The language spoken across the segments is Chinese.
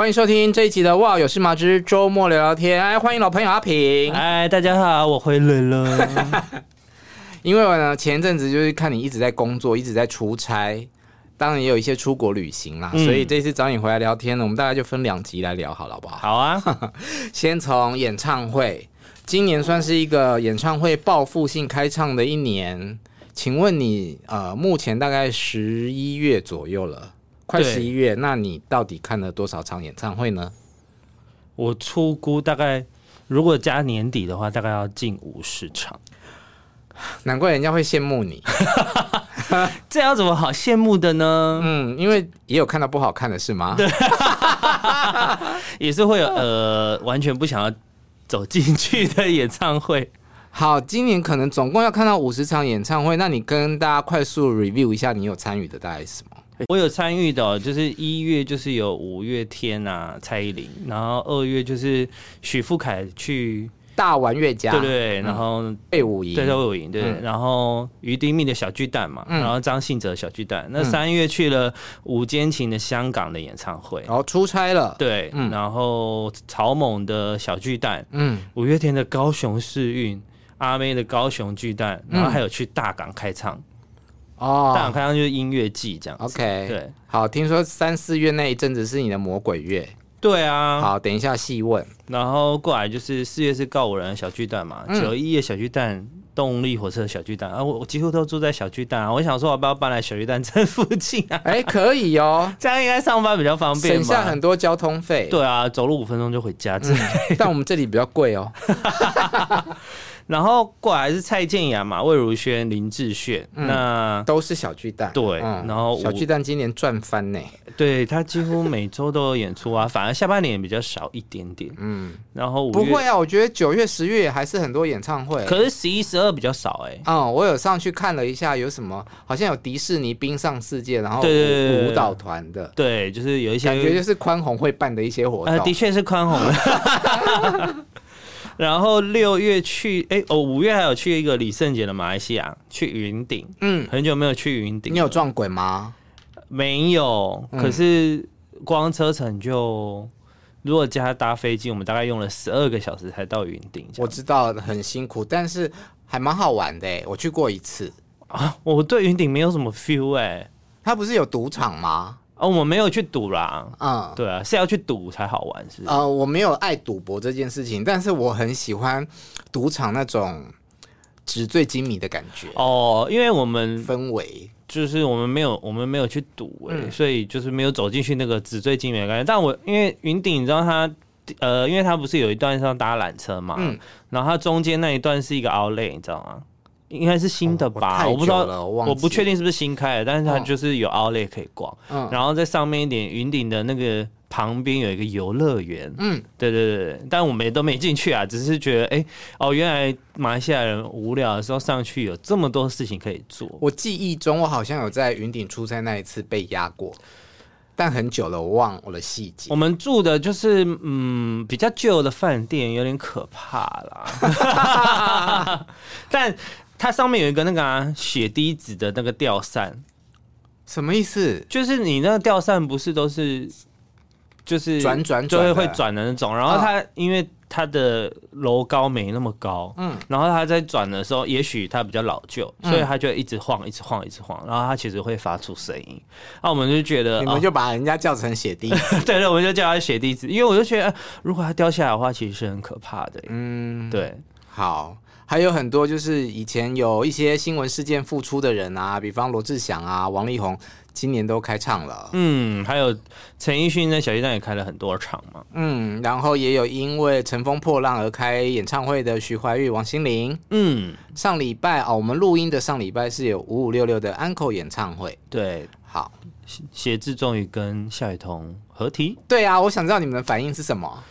欢迎收听这一集的《哇有事吗之周末聊聊天》。哎，欢迎老朋友阿平。哎，大家好，我回来了。因为呢，前阵子就是看你一直在工作，一直在出差，当然也有一些出国旅行啦，嗯、所以这次找你回来聊天呢，我们大概就分两集来聊好了，好不好？好啊。先从演唱会，今年算是一个演唱会报复性开唱的一年。请问你呃，目前大概十一月左右了。快十一月，那你到底看了多少场演唱会呢？我初估大概，如果加年底的话，大概要近五十场。难怪人家会羡慕你，这要怎么好羡慕的呢？嗯，因为也有看到不好看的是吗？对，也是会有呃，完全不想要走进去的演唱会。好，今年可能总共要看到五十场演唱会，那你跟大家快速 review 一下，你有参与的大概是什么？我有参与的，就是一月就是有五月天啊，蔡依林，然后二月就是许富凯去大玩乐家，对对，然后魏武营，对对卫武营，对，然后于丁密的小巨蛋嘛，然后张信哲小巨蛋，那三月去了五间情的香港的演唱会，然后出差了，对，然后草蜢的小巨蛋，嗯，五月天的高雄世运，阿妹的高雄巨蛋，然后还有去大港开唱。哦，大港开唱就是音乐季这样子。OK，对，好，听说三四月那一阵子是你的魔鬼月。对啊。好，等一下细问。然后过来就是四月是告五人小巨蛋嘛，九一的小巨蛋，动力火车小巨蛋啊，我我几乎都住在小巨蛋啊。我想说，我要不要搬来小巨蛋这附近啊？哎，可以哦，这样应该上班比较方便，省下很多交通费。对啊，走路五分钟就回家。但我们这里比较贵哦。然后过来是蔡健雅嘛，魏如萱、林志炫，嗯、那都是小巨蛋。对，嗯、然后小巨蛋今年赚翻呢。对，他几乎每周都有演出啊，反而下半年比较少一点点。嗯，然后不会啊，我觉得九月、十月还是很多演唱会。可是十一、十二比较少哎。嗯，我有上去看了一下，有什么？好像有迪士尼冰上世界，然后舞蹈团的。对，就是有一些感觉就是宽宏会办的一些活动。呃，的确是宽宏的。然后六月去，哎哦，五月还有去一个李圣杰的马来西亚，去云顶，嗯，很久没有去云顶。你有撞鬼吗？没有，可是光车程就，如果加搭飞机，我们大概用了十二个小时才到云顶。我知道很辛苦，但是还蛮好玩的，我去过一次啊。我对云顶没有什么 feel 哎，它不是有赌场吗？哦，我没有去赌啦。嗯，对啊，是要去赌才好玩，是不是？呃，我没有爱赌博这件事情，但是我很喜欢赌场那种纸醉金迷的感觉。哦，因为我们氛围就是我们没有，我们没有去赌哎、所以就是没有走进去那个纸醉金迷的感觉。但我因为云顶，你知道它，呃，因为它不是有一段是要搭缆车嘛，嗯，然后它中间那一段是一个 Outlet，你知道吗？应该是新的吧，哦、我，我不知道，我，我不确定是不是新开的，但是它就是有 Outlet 可以逛，嗯、然后在上面一点云顶的那个旁边有一个游乐园，嗯，对对对，但我们也都没进去啊，只是觉得哎、欸，哦，原来马来西亚人无聊的时候上去有这么多事情可以做。我记忆中我好像有在云顶出差那一次被压过，但很久了，我忘了我的细节。我们住的就是嗯比较旧的饭店，有点可怕啦，但。它上面有一个那个啊，血滴子的那个吊扇，什么意思？就是你那个吊扇不是都是，就是转转就会会转的那种。然后它因为它的楼高没那么高，嗯，然后它在转的时候，也许它比较老旧，所以它就一直晃，一直晃，一直晃。然后它其实会发出声音。那我们就觉得，你们就把人家叫成血滴子，对对，我们就叫它血滴子，因为我就觉得，如果它掉下来的话，其实是很可怕的。嗯，对，好。还有很多就是以前有一些新闻事件复出的人啊，比方罗志祥啊、王力宏，今年都开唱了。嗯，还有陈奕迅在小巨蛋也开了很多场嘛。嗯，然后也有因为乘风破浪而开演唱会的徐怀钰、王心凌。嗯，上礼拜啊、哦，我们录音的上礼拜是有五五六六的 Uncle 演唱会。对，好，写字终于跟夏雨桐合体。对啊，我想知道你们的反应是什么？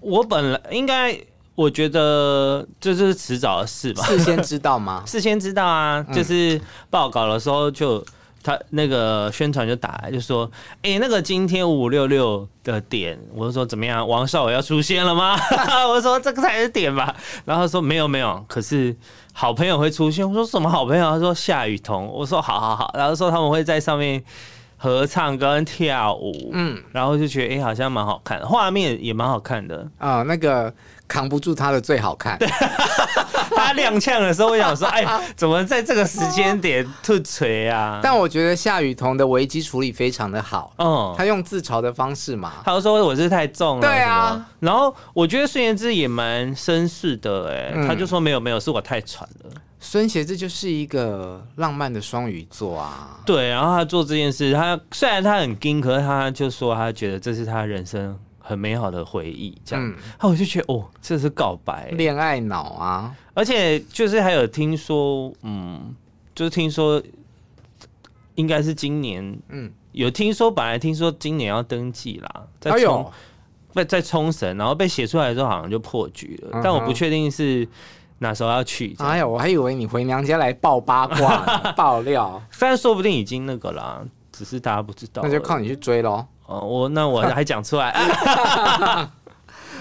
我本来应该。我觉得这就是迟早的事吧。事先知道吗？事先知道啊，就是报告的时候就他那个宣传就打来就说，哎、欸，那个今天五五六六的点，我就说怎么样？王少伟要出现了吗？我说这个才是点吧。然后他说没有没有，可是好朋友会出现。我说什么好朋友？他说夏雨桐。我说好好好。然后说他们会在上面合唱跟跳舞。嗯，然后就觉得哎、欸，好像蛮好看的，画面也蛮好看的啊、哦。那个。扛不住他的最好看。他踉跄的时候，我想说，哎，怎么在这个时间点吐锤啊？但我觉得夏雨桐的危机处理非常的好。嗯，他用自嘲的方式嘛，他就说我是太重了。对啊。然后我觉得孙协志也蛮绅士的，哎，他就说没有没有，是我太喘了。孙协志就是一个浪漫的双鱼座啊。对，然后他做这件事，他虽然他很硬，可是他就说他觉得这是他人生。很美好的回忆，这样，那、嗯、我就觉得哦，这是告白，恋爱脑啊！而且就是还有听说，嗯，就是听说应该是今年，嗯，有听说本来听说今年要登记啦，在冲，在在冲绳，然后被写出来之后好像就破局了，嗯、但我不确定是哪时候要去。哎呀，我还以为你回娘家来爆八卦、爆料，但说不定已经那个啦，只是大家不知道，那就靠你去追喽。哦，我那我还讲出来。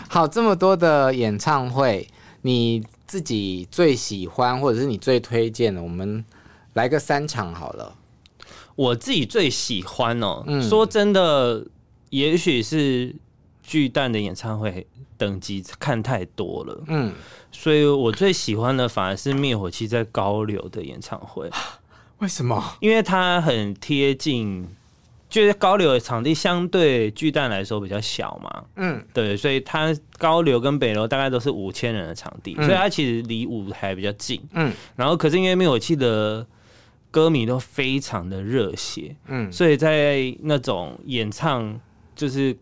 好，这么多的演唱会，你自己最喜欢或者是你最推荐的，我们来个三场好了。我自己最喜欢哦，嗯、说真的，也许是巨蛋的演唱会等级看太多了，嗯，所以我最喜欢的反而是灭火器在高流的演唱会。为什么？因为它很贴近。就是高流的场地相对巨蛋来说比较小嘛，嗯，对，所以它高流跟北流大概都是五千人的场地，嗯、所以它其实离舞台比较近，嗯，然后可是因为灭火器的歌迷都非常的热血，嗯，所以在那种演唱就是。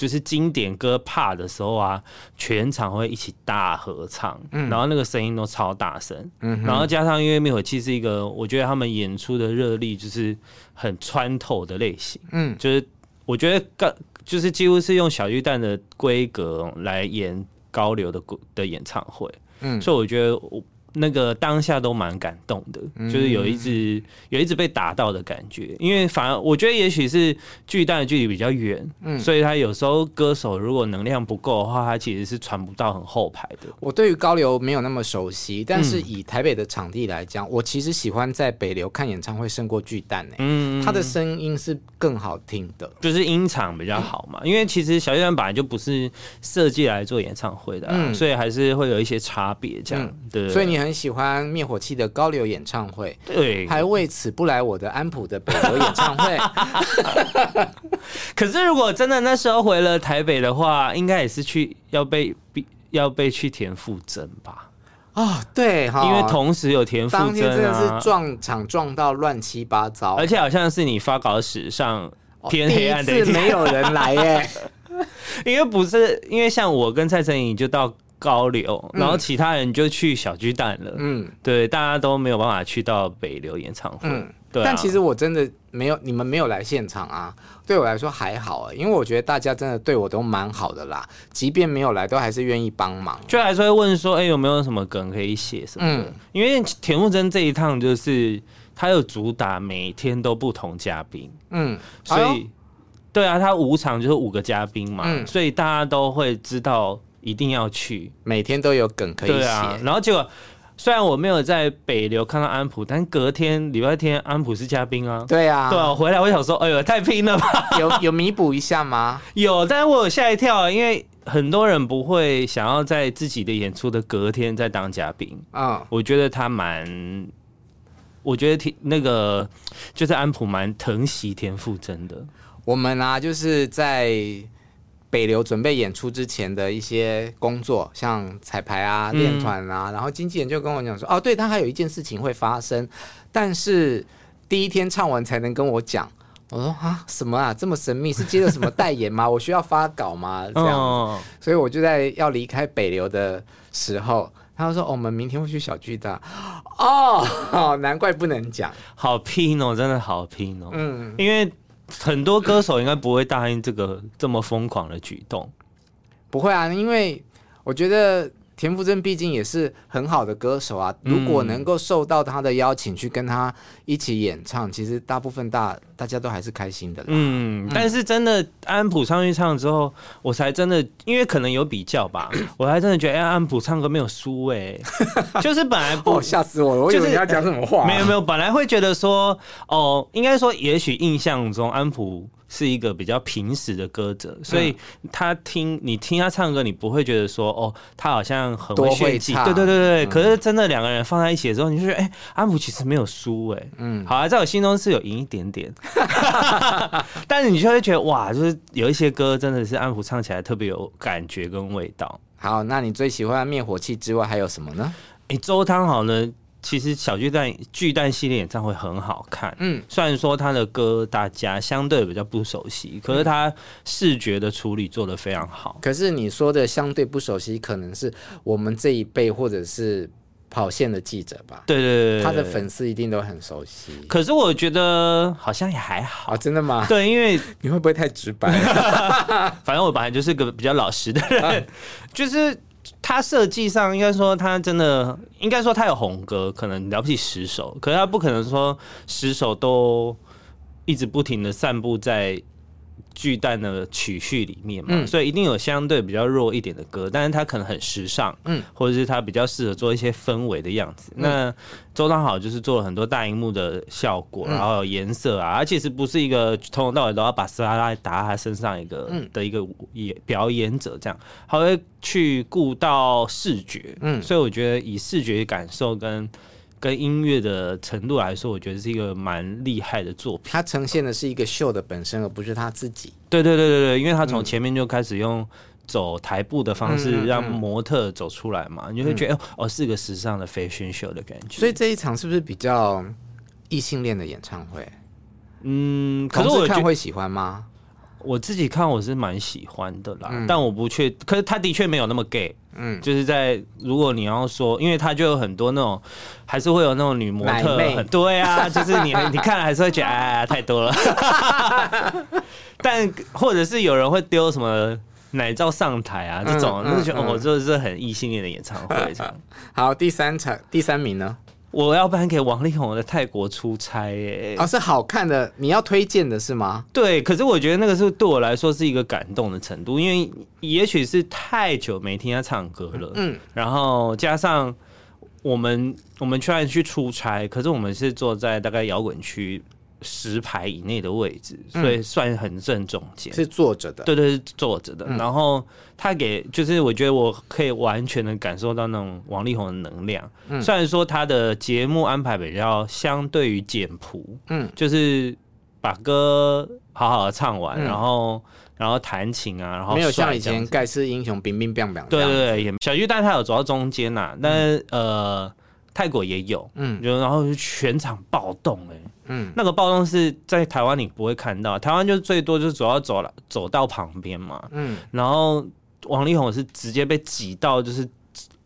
就是经典歌怕的时候啊，全场会一起大合唱，嗯、然后那个声音都超大声，嗯、然后加上因为灭火器是一个，我觉得他们演出的热力就是很穿透的类型，嗯，就是我觉得刚就是几乎是用小巨蛋的规格来演高流的的演唱会，嗯，所以我觉得我。那个当下都蛮感动的，就是有一直有一直被打到的感觉，因为反而我觉得也许是巨蛋的距离比较远，嗯，所以他有时候歌手如果能量不够的话，他其实是传不到很后排的。我对于高流没有那么熟悉，但是以台北的场地来讲，我其实喜欢在北流看演唱会胜过巨蛋诶，嗯，他的声音是更好听的，就是音场比较好嘛，因为其实小巨蛋本来就不是设计来做演唱会的，嗯，所以还是会有一些差别这样对，所以你。很喜欢灭火器的高流演唱会，对，还为此不来我的安普的北流演唱会。可是如果真的那时候回了台北的话，应该也是去要被要被去田馥甄吧？哦，对，因为同时有田馥甄啊，当天真的是撞场撞到乱七八糟，而且好像是你发稿史上偏黑暗的没有人来耶。因为不是因为像我跟蔡成颖就到。高流，然后其他人就去小巨蛋了。嗯，对，大家都没有办法去到北流演唱会。嗯，对啊。但其实我真的没有，你们没有来现场啊，对我来说还好啊，因为我觉得大家真的对我都蛮好的啦，即便没有来，都还是愿意帮忙，就还是会问说，哎，有没有什么梗可以写什么的？嗯，因为田馥甄这一趟就是他有主打每天都不同嘉宾。嗯，所以，哎，对啊，他五场就是五个嘉宾嘛，嗯，所以大家都会知道。一定要去，每天都有梗可以写。啊，然后结果虽然我没有在北流看到安普，但隔天礼拜天安普是嘉宾啊。对啊，对啊，回来我想说，哎呦，太拼了吧！有有弥补一下吗？有，但是我有吓一跳，因为很多人不会想要在自己的演出的隔天再当嘉宾啊。我觉得他蛮，我觉得挺那个，就是安普蛮疼惜田馥甄的。我们啊，就是在。北流准备演出之前的一些工作，像彩排啊、练团啊，嗯、然后经纪人就跟我讲说，哦，对，他还有一件事情会发生，但是第一天唱完才能跟我讲。我说啊，什么啊，这么神秘？是接了什么代言吗？我需要发稿吗？这样子，哦、所以我就在要离开北流的时候，他就说、哦：“我们明天会去小巨蛋。哦”哦，难怪不能讲，好拼哦，真的好拼哦。嗯，因为很多歌手应该不会答应这个这么疯狂的举动。不会啊，因为我觉得。田馥甄毕竟也是很好的歌手啊，如果能够受到他的邀请去跟他一起演唱，其实大部分大大家都还是开心的。嗯，但是真的安普上去唱之后，我才真的因为可能有比较吧，我还真的觉得哎，安普唱歌没有输哎，就是本来不吓死我了，我以为你要讲什么话？没有没有，本来会觉得说哦，应该说也许印象中安普。是一个比较平实的歌者，所以他听你听他唱歌，你不会觉得说哦，他好像很会炫技，对对对对。可是真的两个人放在一起的时候，你就觉得哎，安普其实没有输哎，嗯，好啊，在我心中是有赢一点点，但是你就会觉得哇，就是有一些歌真的是安普唱起来特别有感觉跟味道。好，那你最喜欢灭火器之外还有什么呢？哎，周汤好呢？其实小巨蛋巨蛋系列演唱会很好看，嗯，虽然说他的歌大家相对比较不熟悉，可是他视觉的处理做得非常好。可是你说的相对不熟悉，可能是我们这一辈或者是跑线的记者吧？对对对，他的粉丝一定都很熟悉。可是我觉得好像也还好。哦，真的吗？对，因为 你会不会太直白？反正我本来就是个比较老实的人，啊、就是。他设计上应该说他真的应该说他有红歌，可能了不起十首，可是他不可能说十首都一直不停的散布在。巨蛋的曲序里面嘛，嗯、所以一定有相对比较弱一点的歌，但是它可能很时尚，嗯，或者是它比较适合做一些氛围的样子。嗯、那周汤好就是做了很多大荧幕的效果，嗯、然后有颜色啊，而且是不是一个从头到尾都要把斯拉拉打在他身上一个、嗯、的一个演表演者这样，他会去顾到视觉，嗯，所以我觉得以视觉感受跟。跟音乐的程度来说，我觉得是一个蛮厉害的作品。它呈现的是一个秀的本身，而不是他自己。对对对对对，因为他从前面就开始用走台步的方式让模特走出来嘛，嗯嗯嗯，你就会觉得哦，是个时尚的 fashion show 的感觉。所以这一场是不是比较异性恋的演唱会？嗯，可是我看会喜欢吗？我自己看我是蛮喜欢的啦，嗯、但我不确，可是他的确没有那么 gay，嗯，就是在如果你要说，因为他就有很多那种，还是会有那种女模特，妹。对啊，就是你你看了还是会觉得哎太多了，但或者是有人会丢什么奶罩上台啊这种，嗯、就是觉得我这是很异性恋的演唱会这样。好，第三场第三名呢？我要颁给王力宏的泰国出差，耶，哦，是好看的，你要推荐的是吗？对，可是我觉得那个是对我来说是一个感动的程度，因为也许是太久没听他唱歌了，嗯，然后加上我们我们虽然去出差，可是我们是坐在大概摇滚区。十排以内的位置，所以算很正中间，是坐着的。对对，是坐着的。然后他给，就是我觉得我可以完全的感受到那种王力宏的能量。嗯虽然说他的节目安排比较相对于简朴，嗯，就是把歌好好的唱完，然后然后弹琴啊，然后没有像以前盖世英雄冰冰冰冰。对对对，小巨蛋他有走到中间呐，但是呃。泰国也有，嗯，就然后就全场暴动哎、欸，嗯，那个暴动是在台湾你不会看到，台湾就最多就主要走了走到旁边嘛，嗯，然后王力宏是直接被挤到，就是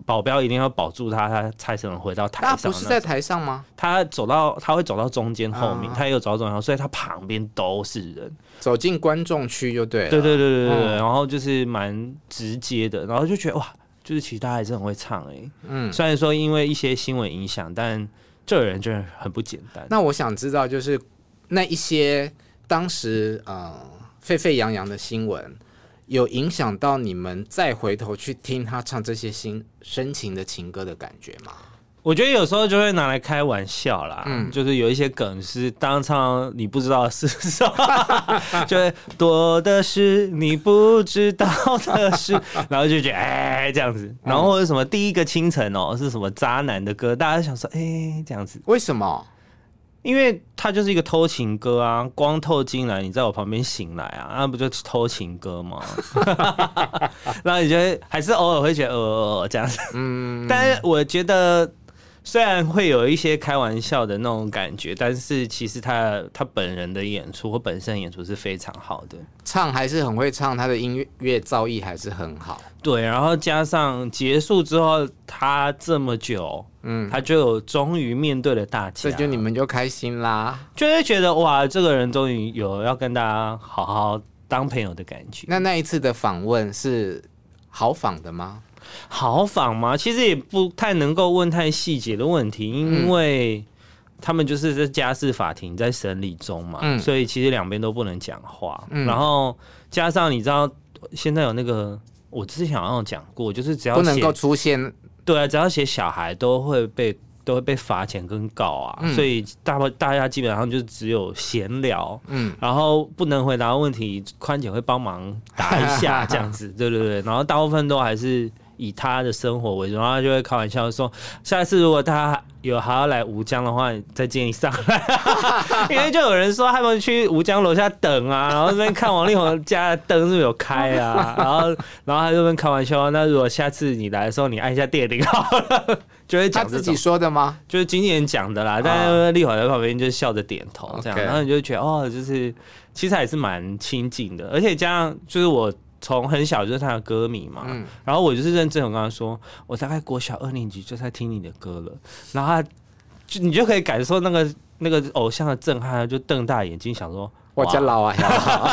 保镖一定要保住他，他才能回到台上。他不是在台上吗？他走到他会走到中间后面，啊、他也有走到中间，所以他旁边都是人，走进观众区就对了，对对对对对，嗯、然后就是蛮直接的，然后就觉得哇。就是其实他还是很会唱哎、欸，嗯，虽然说因为一些新闻影响，但这个人真的很不简单。那我想知道，就是那一些当时嗯沸沸扬扬的新闻，有影响到你们再回头去听他唱这些新深情的情歌的感觉吗？我觉得有时候就会拿来开玩笑啦，嗯，就是有一些梗是当场你不知道是什么，就会多的是你不知道的事，然后就觉得哎这样子，然后或者什么第一个清晨哦是什么渣男的歌，大家想说哎这样子，为什么？因为他就是一个偷情歌啊，光透进来，你在我旁边醒来啊，那不就偷情歌吗？然后你觉得还是偶尔会觉得呃，呃这样子，嗯，但是我觉得。虽然会有一些开玩笑的那种感觉，但是其实他他本人的演出或本身演出是非常好的，唱还是很会唱，他的音乐乐造诣还是很好。对，然后加上结束之后，他这么久，嗯，他就有终于面对了大家，这就你们就开心啦，就会觉得哇，这个人终于有要跟大家好好当朋友的感觉。那那一次的访问是好访的吗？好访吗？其实也不太能够问太细节的问题，因为他们就是在家事法庭在审理中嘛，嗯、所以其实两边都不能讲话。嗯、然后加上你知道，现在有那个我之前好像有讲过，就是只要不能够出现，对啊，只要写小孩都会被都会被罚钱跟告啊，嗯、所以大大家基本上就只有闲聊，嗯，然后不能回答问题，宽姐会帮忙答一下 这样子，对对对，然后大部分都还是。以他的生活为主，然后他就会开玩笑说：“下次如果他有还要来吴江的话，再建议上来。”因为就有人说他们去吴江楼下等啊，然后那边看王力宏家的灯是不是有开啊，然后然后他就跟开玩笑：“那如果下次你来的时候，你按一下电铃好了。”就会讲他自己说的吗？就是经纪人讲的啦。但是力宏在旁边就笑着点头这样，然后你就觉得哦，就是其实还是蛮亲近的，而且加上就是我。从很小就是他的歌迷嘛，嗯、然后我就是认真，我跟他说，我大概国小二年级就在听你的歌了，然后他就你就可以感受那个那个偶像的震撼，就瞪大眼睛想说，我家老啊，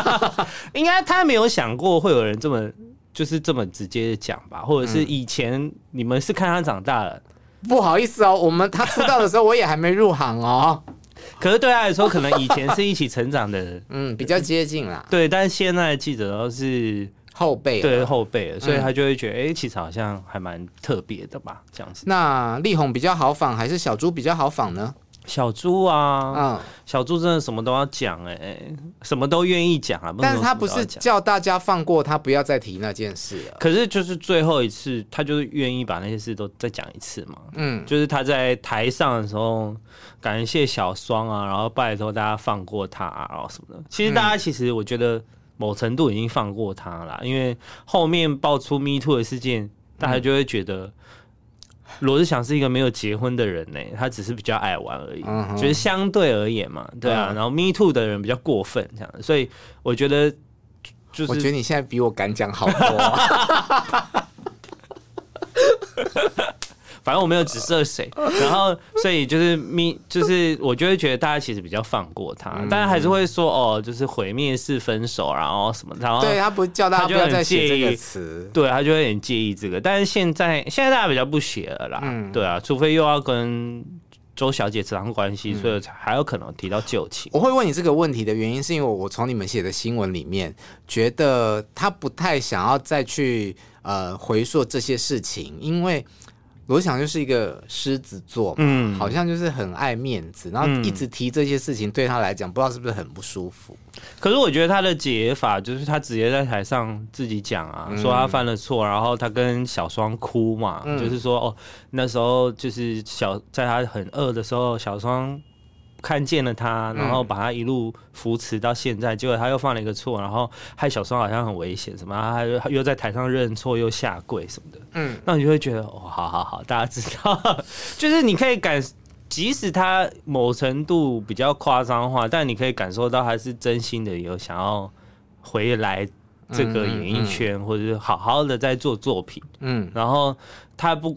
应该他没有想过会有人这么就是这么直接的讲吧，或者是以前你们是看他长大了，不好意思哦，我们他出道的时候我也还没入行哦。可是对他来说，可能以前是一起成长的人，嗯，比较接近啦。对，但是现在的记者都是后辈，对后辈，所以他就会觉得，哎、嗯欸，其实好像还蛮特别的吧，这样子。那力宏比较好仿，还是小猪比较好仿呢？小猪啊，嗯，小猪真的什么都要讲，哎，什么都愿意讲啊。但是他不是叫大家放过他，不要再提那件事了。可是就是最后一次，他就是愿意把那些事都再讲一次嘛。嗯，就是他在台上的时候感谢小双啊，然后拜托大家放过他啊，然后什么的。其实大家其实我觉得某程度已经放过他了，因为后面爆出 Me Too 的事件，大家就会觉得。罗志祥是一个没有结婚的人呢，他只是比较爱玩而已，嗯、就是相对而言嘛，对啊。嗯、然后 Me Too 的人比较过分这样，所以我觉得就是，我觉得你现在比我敢讲好多、啊。反正我没有指涉谁，然后所以就是咪，就是我就会觉得大家其实比较放过他，但是还是会说哦，就是毁灭式分手，然后什么，然后对他不叫大家不要再写这个词，对他就有点介意这个。但是现在现在大家比较不写了啦，嗯、对啊，除非又要跟周小姐扯上关系，所以才还有可能提到旧情。我会问你这个问题的原因，是因为我从你们写的新闻里面觉得他不太想要再去呃回溯这些事情，因为。我想就是一个狮子座，嗯，好像就是很爱面子，然后一直提这些事情，对他来讲，不知道是不是很不舒服。可是我觉得他的解法就是他直接在台上自己讲啊，嗯、说他犯了错，然后他跟小双哭嘛，嗯、就是说哦，那时候就是小在他很饿的时候，小双。看见了他，然后把他一路扶持到现在，嗯、结果他又犯了一个错，然后害小双好像很危险什么，他又又在台上认错又下跪什么的，嗯，那你就会觉得哦，好好好，大家知道，就是你可以感，即使他某程度比较夸张化，但你可以感受到他是真心的有想要回来这个演艺圈，嗯嗯、或者是好好的在做作品，嗯，然后他不，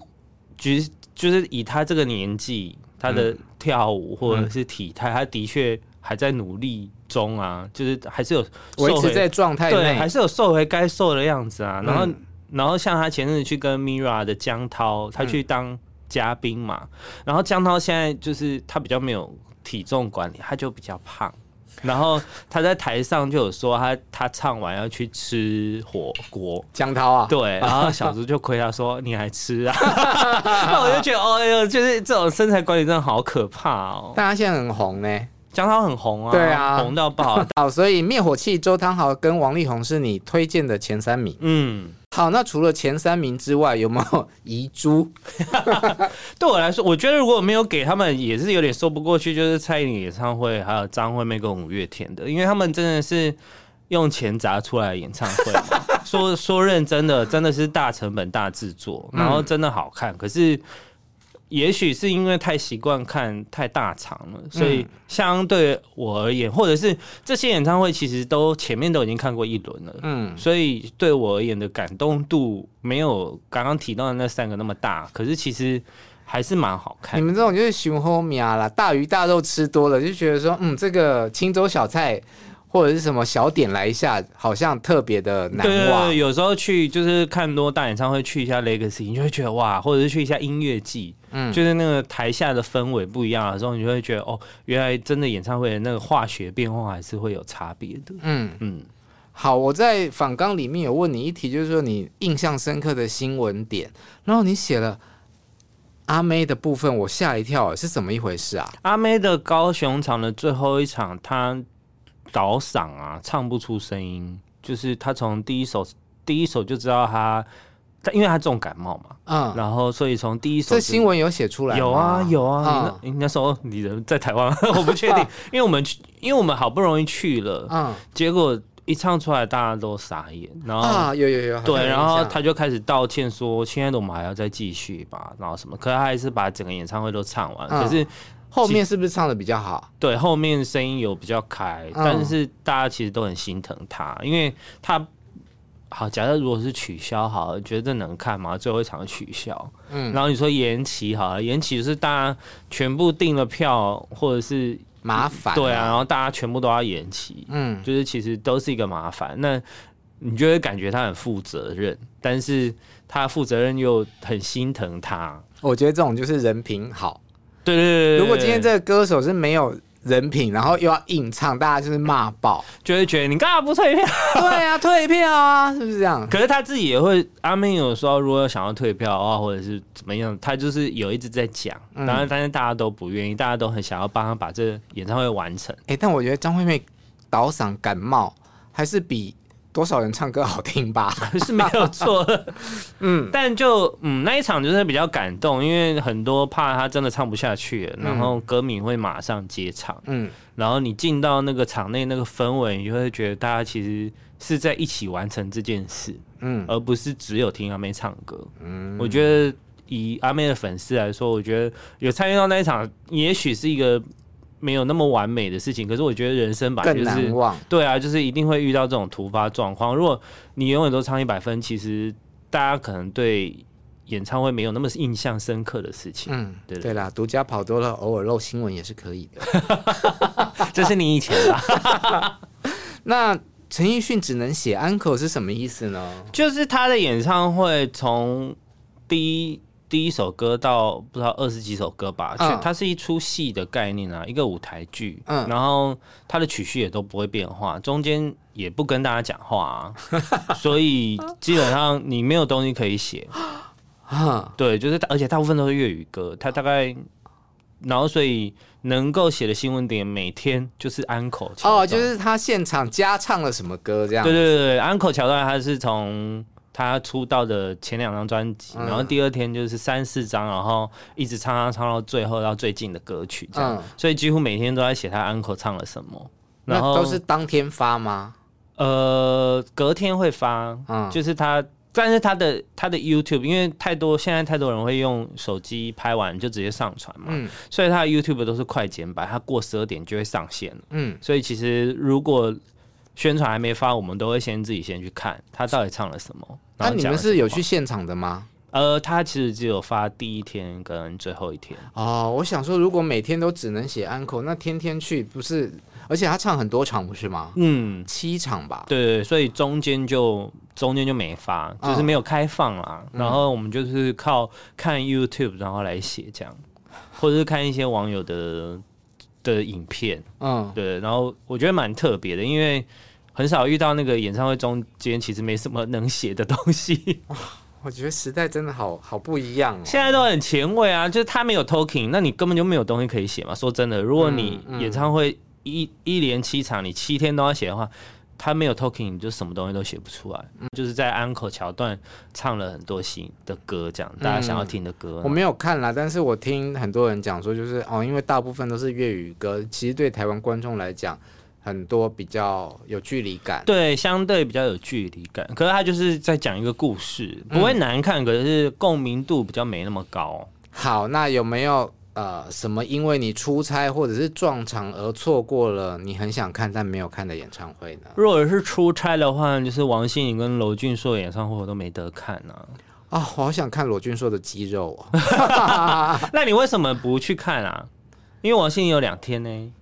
就是就是以他这个年纪。他的跳舞或者是体态，嗯、他的确还在努力中啊，就是还是有维持在状态内，对，还是有瘦回该瘦的样子啊。然后，嗯、然后像他前阵子去跟 Mira 的江涛，他去当嘉宾嘛。嗯、然后江涛现在就是他比较没有体重管理，他就比较胖。然后他在台上就有说他他唱完要去吃火锅，江涛啊，对，然后小猪就亏他说你还吃啊，那我就觉得哦哎呦，就是这种身材管理真的好可怕哦。但他现在很红呢，江涛很红啊，对啊，红到爆。好，所以灭火器周汤豪跟王力宏是你推荐的前三名，嗯。好，那除了前三名之外，有没有遗珠？对我来说，我觉得如果没有给他们，也是有点说不过去。就是蔡依林演唱会，还有张惠妹跟五月天的，因为他们真的是用钱砸出来的演唱会嘛。说说认真的，真的是大成本大制作，然后真的好看。可是。也许是因为太习惯看太大场了，所以相对我而言，或者是这些演唱会其实都前面都已经看过一轮了，嗯，所以对我而言的感动度没有刚刚提到的那三个那么大，可是其实还是蛮好看。你们这种就是熊后面啦，大鱼大肉吃多了就觉得说，嗯，这个青州小菜。或者是什么小点来一下，好像特别的难忘。对，对，有时候去就是看多大演唱会，去一下 Legacy，你就会觉得哇，或者是去一下音乐季，嗯，就是那个台下的氛围不一样的时候，你就会觉得哦，原来真的演唱会的那个化学变化还是会有差别的。嗯嗯。好，我在访纲里面有问你一题，就是说你印象深刻的新闻点，然后你写了阿妹的部分，我吓一跳，是怎么一回事啊？阿妹的高雄场的最后一场，她。倒嗓啊，唱不出声音，就是他从第一首第一首就知道他，他因为他重感冒嘛，嗯，然后所以从第一首这新闻有写出来，有啊有啊，你那时候你人在台湾，我不确定，因为我们去，因为我们好不容易去了，嗯，结果一唱出来大家都傻眼，然后啊有有有，对，然后他就开始道歉说，亲爱的我们还要再继续吧，然后什么，可是他还是把整个演唱会都唱完，可是。后面是不是唱的比较好？对，后面声音有比较开，嗯、但是大家其实都很心疼他，因为他好。假设如果是取消好了，觉得这能看吗？最后一场取消，嗯，然后你说延期好了，延期就是大家全部订了票，或者是麻烦、啊，对啊，然后大家全部都要延期，嗯，就是其实都是一个麻烦。那你就会感觉他很负责任，但是他负责任又很心疼他。我觉得这种就是人品好。对对对，如果今天这个歌手是没有人品，然后又要硬唱，大家就是骂爆，就会觉得你干嘛不退票？对啊，退票啊，是不是这样？可是他自己也会，阿妹有时候，如果想要退票的话，或者是怎么样，他就是有一直在讲。当然，但是大家都不愿意，大家都很想要帮他把这个演唱会完成。哎，但我觉得张惠妹倒嗓感冒还是比。多少人唱歌好听吧，是没有错。嗯，但就嗯那一场就是比较感动，因为很多怕他真的唱不下去了，然后歌迷会马上接场。嗯，然后你进到那个场内那个氛围，你就会觉得大家其实是在一起完成这件事，嗯，而不是只有听阿妹唱歌。嗯，我觉得以阿妹的粉丝来说，我觉得有参与到那一场，也许是一个。没有那么完美的事情，可是我觉得人生吧，就是。对啊，就是一定会遇到这种突发状况。如果你永远都唱一百分，其实大家可能对演唱会没有那么印象深刻的事情。嗯，对对啦，独家跑多了，偶尔漏新闻也是可以的。这是你以前啦。那陈奕迅只能写安可是什么意思呢？就是他的演唱会从第一。第一首歌到不知道二十几首歌吧，嗯、它是一出戏的概念啊，一个舞台剧，嗯，然后它的曲序也都不会变化，中间也不跟大家讲话啊，所以基本上你没有东西可以写，啊，对，就是而且大部分都是粤语歌，它大概，然后所以能够写的新闻点每天就是安口哦，就是他现场加唱了什么歌这样，对对对对，安口桥段他是从。他出道的前两张专辑，然后第二天就是三四张，然后一直唱唱唱到最后到最近的歌曲这样，所以几乎每天都在写他 uncle 唱了什么。然后都是当天发吗？呃，隔天会发，就是他，但是他的他的 YouTube，因为太多现在太多人会用手机拍完就直接上传嘛，所以他的 YouTube 都是快剪版，他过十二点就会上线了。嗯，所以其实如果宣传还没发，我们都会先自己先去看他到底唱了什么。那你们是有去现场的吗？呃，他其实只有发第一天跟最后一天。哦，我想说，如果每天都只能写安可，那天天去不是？而且他唱很多场不是吗？嗯，七场吧。对对，所以中间就中间就没发，就是没有开放啦。哦、然后我们就是靠看 YouTube 然后来写这样，或者是看一些网友的的影片。嗯，对。然后我觉得蛮特别的，因为。很少遇到那个演唱会中间其实没什么能写的东西。我觉得时代真的好好不一样哦。现在都很前卫啊，就是他没有 talking，那你根本就没有东西可以写嘛。说真的，如果你演唱会一一连七场，你七天都要写的话，他没有 talking，你就什么东西都写不出来。嗯、就是在安可桥段唱了很多新的歌，这样大家想要听的歌。我没有看啦，但是我听很多人讲说，就是哦，因为大部分都是粤语歌，其实对台湾观众来讲，很多比较有距离感。对，相对比较有距离感。可是他就是在讲一个故事，不会难看，可是共鸣度比较没那么高。好，那有没有？呃，什么？因为你出差或者是撞场而错过了你很想看但没有看的演唱会呢？如果是出差的话，就是王心凌跟罗俊硕的演唱会我都没得看呢。啊，我好想看罗俊硕的肌肉哦。那你为什么不去看啊？因为王心凌有两天呢。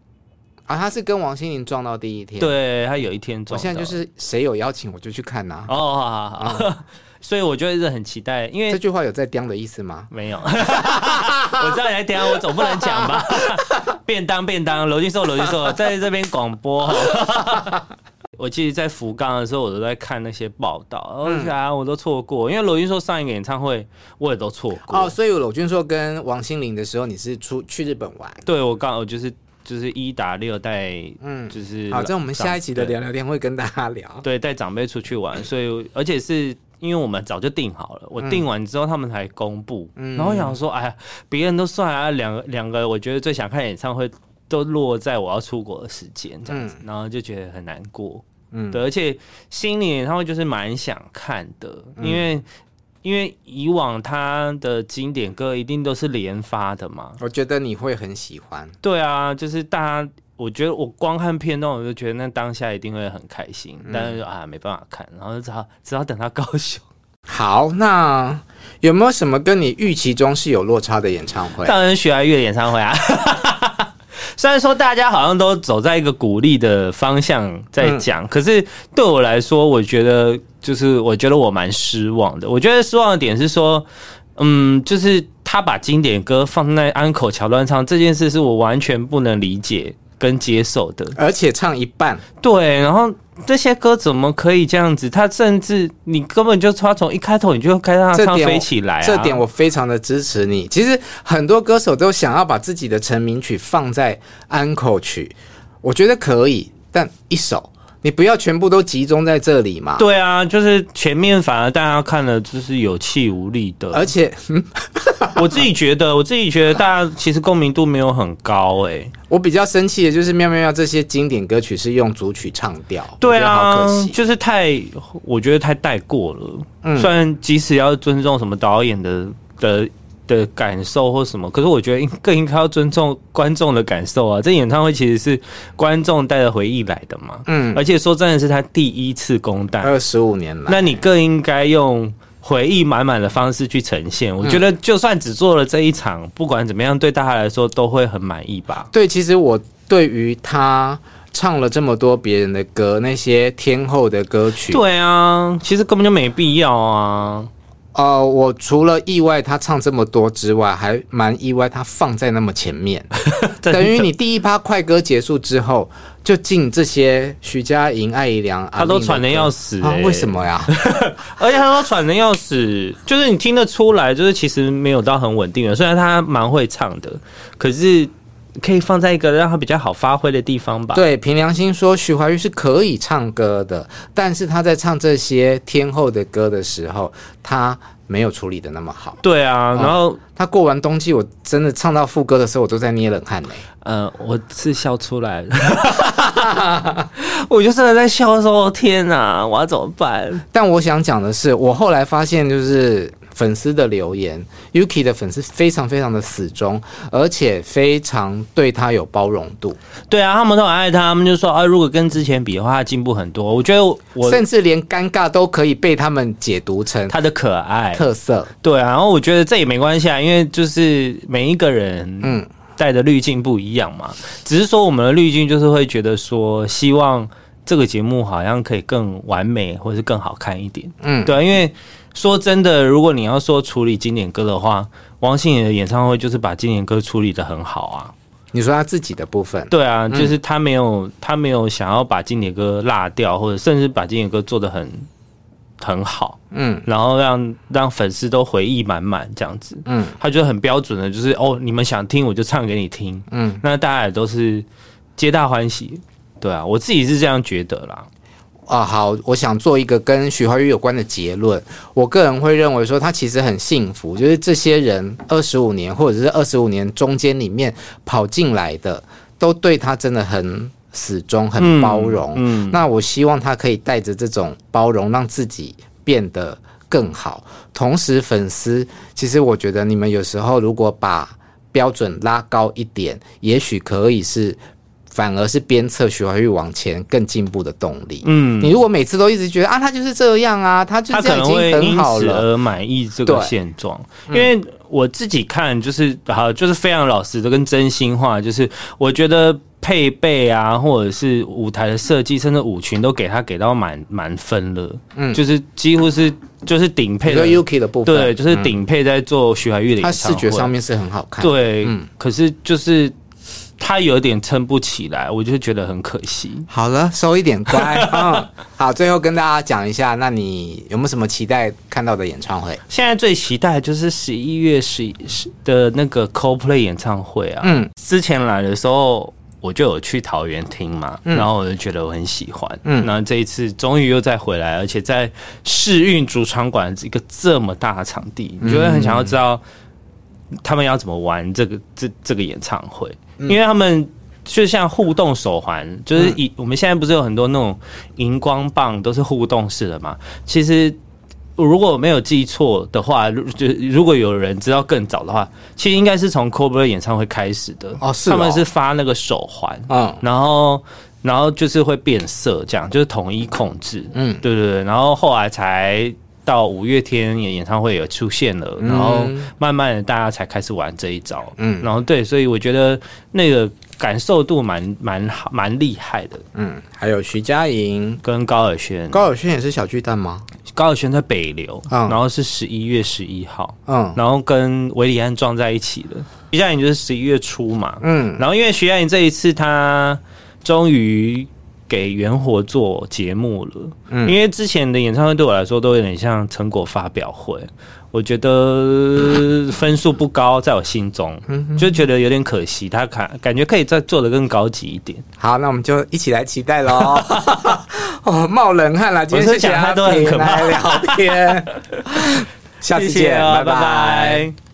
啊，他是跟王心凌撞到第一天，对，他有一天撞。我现在就是谁有邀请我就去看呐。哦，好好好。嗯所以我就一直很期待，因为这句话有在叼的意思吗？没有，我知道你在叼，我总不能讲吧？便 当便当，罗俊硕罗俊硕在这边广播。我记得在福冈的时候，我都在看那些报道，我想、嗯、我都错过，因为罗俊硕上一个演唱会我也都错过。哦，所以罗俊硕跟王心凌的时候，你是出去日本玩？对，我刚好就是就是一打六带，嗯，就是好，在我们下一集的聊聊天会跟大家聊。对，带长辈出去玩，所以而且是。因为我们早就定好了，我定完之后他们才公布，嗯、然后想说，哎呀，别人都算啊，两个两个，我觉得最想看演唱会都落在我要出国的时间这样子，嗯、然后就觉得很难过，嗯，对，而且心里演唱会就是蛮想看的，嗯、因为因为以往他的经典歌一定都是连发的嘛，我觉得你会很喜欢，对啊，就是大家。我觉得我光看片段，我就觉得那当下一定会很开心，嗯、但是啊没办法看，然后只好只好等到高雄。好，那有没有什么跟你预期中是有落差的演唱会？当然许哀乐的演唱会啊，虽然说大家好像都走在一个鼓励的方向在讲，嗯、可是对我来说，我觉得就是我觉得我蛮失望的。我觉得失望的点是说，嗯，就是他把经典歌放在安口桥段唱这件事，是我完全不能理解。跟接受的，而且唱一半，对，然后这些歌怎么可以这样子？他甚至你根本就他从一开头你就开始唱飞起来啊，这点我非常的支持你。其实很多歌手都想要把自己的成名曲放在安口曲，我觉得可以，但一首。你不要全部都集中在这里嘛？对啊，就是前面反而大家看了就是有气无力的，而且，我自己觉得，我自己觉得大家其实共鸣度没有很高哎、欸。我比较生气的就是妙妙妙这些经典歌曲是用组曲唱掉，对啊，好可惜，就是太，我觉得太带过了。嗯，虽然即使要尊重什么导演的的。的感受或什么，可是我觉得更应该要尊重观众的感受啊！这演唱会其实是观众带着回忆来的嘛，嗯，而且说真的是他第一次公蛋，二十五年来，那你更应该用回忆满满的方式去呈现。我觉得就算只做了这一场，不管怎么样，对大家来说都会很满意吧？对，其实我对于他唱了这么多别人的歌，那些天后的歌曲，对啊，其实根本就没必要啊。呃，我除了意外他唱这么多之外，还蛮意外他放在那么前面，等于你第一趴快歌结束之后，就进这些徐佳莹、艾怡良，他都喘的要死、欸啊，为什么呀？而且他都喘的要死，就是你听得出来，就是其实没有到很稳定的，虽然他蛮会唱的，可是。可以放在一个让他比较好发挥的地方吧。对，凭良心说，徐怀钰是可以唱歌的，但是他在唱这些天后的歌的时候，他没有处理的那么好。对啊，然后、哦、他过完冬季，我真的唱到副歌的时候，我都在捏冷汗呢。呃，我是笑出来了，我就真的在笑说：“天哪，我要怎么办？”但我想讲的是，我后来发现就是。粉丝的留言，Yuki 的粉丝非常非常的死忠，而且非常对他有包容度。对啊，他们都很爱他，他们就说啊，如果跟之前比的话，他进步很多。我觉得我甚至连尴尬都可以被他们解读成他的可爱特色。对啊，然后我觉得这也没关系啊，因为就是每一个人嗯带的滤镜不一样嘛，嗯、只是说我们的滤镜就是会觉得说，希望这个节目好像可以更完美，或是更好看一点。嗯，对啊，因为。说真的，如果你要说处理经典歌的话，王心凌的演唱会就是把经典歌处理的很好啊。你说他自己的部分，对啊，就是他没有、嗯、他没有想要把经典歌落掉，或者甚至把经典歌做的很很好，嗯，然后让让粉丝都回忆满满这样子，嗯，他就很标准的，就是哦，你们想听我就唱给你听，嗯，那大家也都是皆大欢喜，对啊，我自己是这样觉得啦。啊、呃，好，我想做一个跟徐怀钰有关的结论。我个人会认为说，他其实很幸福，就是这些人二十五年或者是二十五年中间里面跑进来的，都对他真的很始终、很包容。嗯，嗯，那我希望他可以带着这种包容，让自己变得更好。同时，粉丝其实我觉得你们有时候如果把标准拉高一点，也许可以是。反而是鞭策徐怀钰往前更进步的动力。嗯，你如果每次都一直觉得啊，他就是这样啊，他就这样已经很好了，而满意这个现状。因为我自己看就是好，就是非常老实的跟真心话，就是我觉得配备啊，或者是舞台的设计，甚至舞裙都给他给到满满分了。嗯，就是几乎是就是顶配的 Yuki 的部分，对，就是顶配在做徐怀钰的演唱会，他视觉上面是很好看。对，嗯，可是就是。他有点撑不起来，我就觉得很可惜。好了，收一点乖。嗯，好，最后跟大家讲一下，那你有没有什么期待看到的演唱会？现在最期待就是十一月十十的那个 Coldplay 演唱会啊。嗯，之前来的时候我就有去桃园听嘛，嗯，然后我就觉得我很喜欢。嗯，那这一次终于又再回来，而且在试运主场馆一个这么大的场地，你就会很想要知道他们要怎么玩这个这这个演唱会。因为他们就像互动手环，就是以我们现在不是有很多那种荧光棒都是互动式的嘛？其实如果我没有记错的话，就如果有人知道更早的话，其实应该是从 Coldplay 演唱会开始的。哦，是他们是发那个手环，嗯，然后然后就是会变色，这样就是统一控制，嗯，对对对，然后后来才。到五月天演演唱会也出现了，然后慢慢的大家才开始玩这一招，嗯，然后对，所以我觉得那个感受度蛮蛮好，蛮厉害的，嗯，还有徐佳莹。跟高尔轩，高尔轩也是小巨蛋吗？高尔宣在北流，嗯，然后是十一月十一号，嗯，然后跟韦礼安撞在一起了，徐佳莹就是十一月初嘛，嗯，然后因为徐佳莹这一次她终于。给元活做节目了，嗯，因为之前的演唱会对我来说都有点像成果发表会，我觉得 分数不高，在我心中，就觉得有点可惜。他感感觉可以再做的更高级一点。好，那我们就一起来期待喽！哦，冒冷汗了，今天讲太多很可怕，聊天，下次见。拜拜。